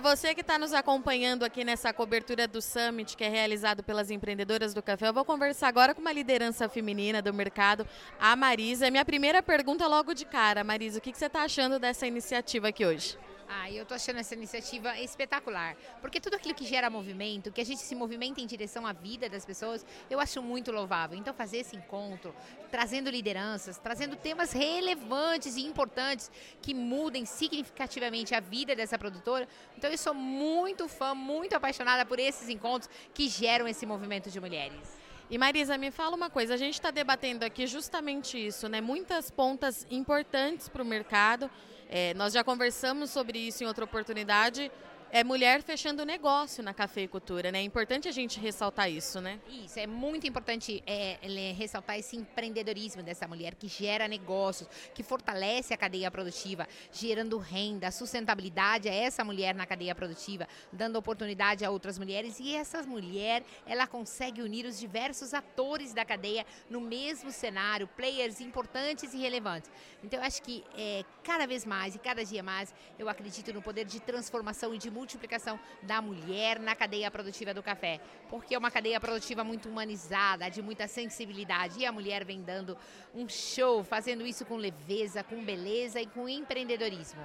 Para você que está nos acompanhando aqui nessa cobertura do Summit, que é realizado pelas empreendedoras do café, eu vou conversar agora com uma liderança feminina do mercado, a Marisa. Minha primeira pergunta logo de cara, Marisa, o que, que você está achando dessa iniciativa aqui hoje? Ah, eu estou achando essa iniciativa espetacular, porque tudo aquilo que gera movimento, que a gente se movimenta em direção à vida das pessoas, eu acho muito louvável. Então fazer esse encontro, trazendo lideranças, trazendo temas relevantes e importantes que mudem significativamente a vida dessa produtora. Então eu sou muito fã, muito apaixonada por esses encontros que geram esse movimento de mulheres. E Marisa, me fala uma coisa, a gente está debatendo aqui justamente isso, né? Muitas pontas importantes para o mercado é, nós já conversamos sobre isso em outra oportunidade é mulher fechando negócio na cafeicultura, né? É importante a gente ressaltar isso, né? Isso, é muito importante é, ressaltar esse empreendedorismo dessa mulher que gera negócios, que fortalece a cadeia produtiva, gerando renda, sustentabilidade a essa mulher na cadeia produtiva, dando oportunidade a outras mulheres e essa mulher, ela consegue unir os diversos atores da cadeia no mesmo cenário, players importantes e relevantes. Então eu acho que é, cada vez mais e cada dia mais eu acredito no poder de transformação e de multiplicação da mulher na cadeia produtiva do café, porque é uma cadeia produtiva muito humanizada, de muita sensibilidade, e a mulher vem dando um show, fazendo isso com leveza, com beleza e com empreendedorismo.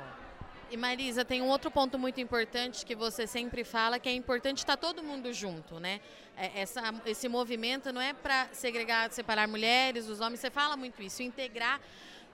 E Marisa, tem um outro ponto muito importante que você sempre fala, que é importante estar todo mundo junto, né? É, essa, esse movimento não é para segregar, separar mulheres, os homens, você fala muito isso, integrar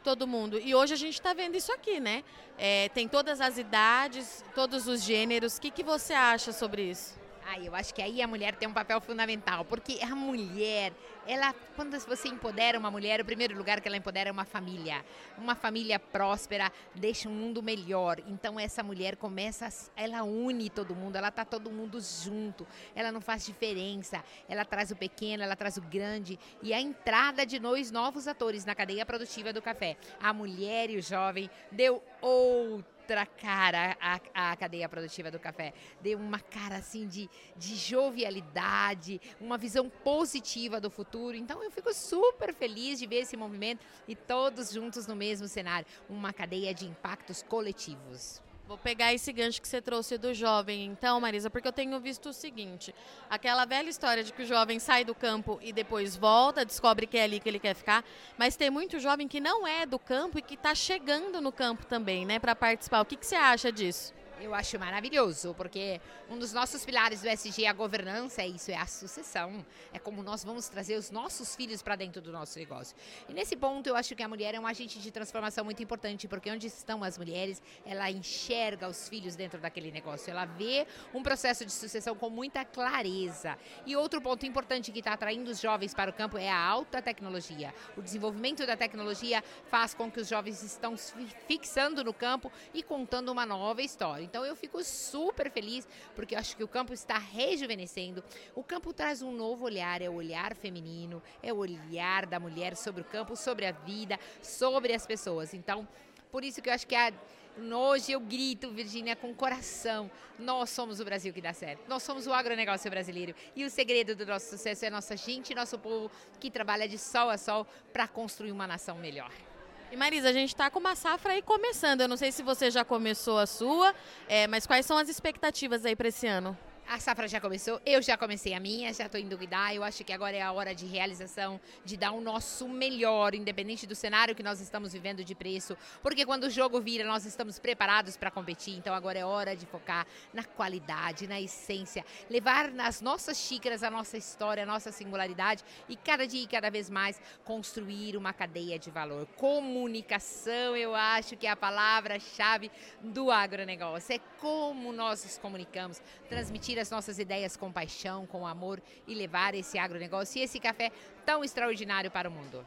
todo mundo. E hoje a gente está vendo isso aqui, né? É, tem todas as idades, todos os gêneros. O que, que você acha sobre isso? Eu acho que aí a mulher tem um papel fundamental, porque a mulher, ela, quando você empodera uma mulher, o primeiro lugar que ela empodera é uma família. Uma família próspera deixa um mundo melhor. Então essa mulher começa, ela une todo mundo, ela tá todo mundo junto. Ela não faz diferença. Ela traz o pequeno, ela traz o grande e a entrada de nós novos atores na cadeia produtiva do café. A mulher e o jovem deu outro outra cara à, à cadeia produtiva do café. Deu uma cara assim de, de jovialidade, uma visão positiva do futuro. Então eu fico super feliz de ver esse movimento e todos juntos no mesmo cenário. Uma cadeia de impactos coletivos. Vou pegar esse gancho que você trouxe do jovem, então, Marisa, porque eu tenho visto o seguinte: aquela velha história de que o jovem sai do campo e depois volta, descobre que é ali que ele quer ficar, mas tem muito jovem que não é do campo e que está chegando no campo também, né, para participar. O que, que você acha disso? Eu acho maravilhoso, porque um dos nossos pilares do SG é a governança, é isso, é a sucessão. É como nós vamos trazer os nossos filhos para dentro do nosso negócio. E nesse ponto, eu acho que a mulher é um agente de transformação muito importante, porque onde estão as mulheres, ela enxerga os filhos dentro daquele negócio. Ela vê um processo de sucessão com muita clareza. E outro ponto importante que está atraindo os jovens para o campo é a alta tecnologia. O desenvolvimento da tecnologia faz com que os jovens estão se fixando no campo e contando uma nova história. Então eu fico super feliz porque eu acho que o campo está rejuvenescendo. O campo traz um novo olhar, é o olhar feminino, é o olhar da mulher sobre o campo, sobre a vida, sobre as pessoas. Então, por isso que eu acho que a Hoje eu grito, Virgínia, com coração. Nós somos o Brasil que dá certo. Nós somos o agronegócio brasileiro. E o segredo do nosso sucesso é nossa gente nosso povo que trabalha de sol a sol para construir uma nação melhor. E Marisa, a gente está com uma safra aí começando. Eu não sei se você já começou a sua, é, mas quais são as expectativas aí para esse ano? A safra já começou, eu já comecei a minha, já estou indo cuidar. Eu acho que agora é a hora de realização, de dar o nosso melhor, independente do cenário que nós estamos vivendo de preço. Porque quando o jogo vira, nós estamos preparados para competir. Então agora é hora de focar na qualidade, na essência, levar nas nossas xícaras a nossa história, a nossa singularidade e cada dia e cada vez mais construir uma cadeia de valor. Comunicação, eu acho que é a palavra-chave do agronegócio. É como nós nos comunicamos, transmitir as nossas ideias com paixão, com amor e levar esse agronegócio e esse café tão extraordinário para o mundo.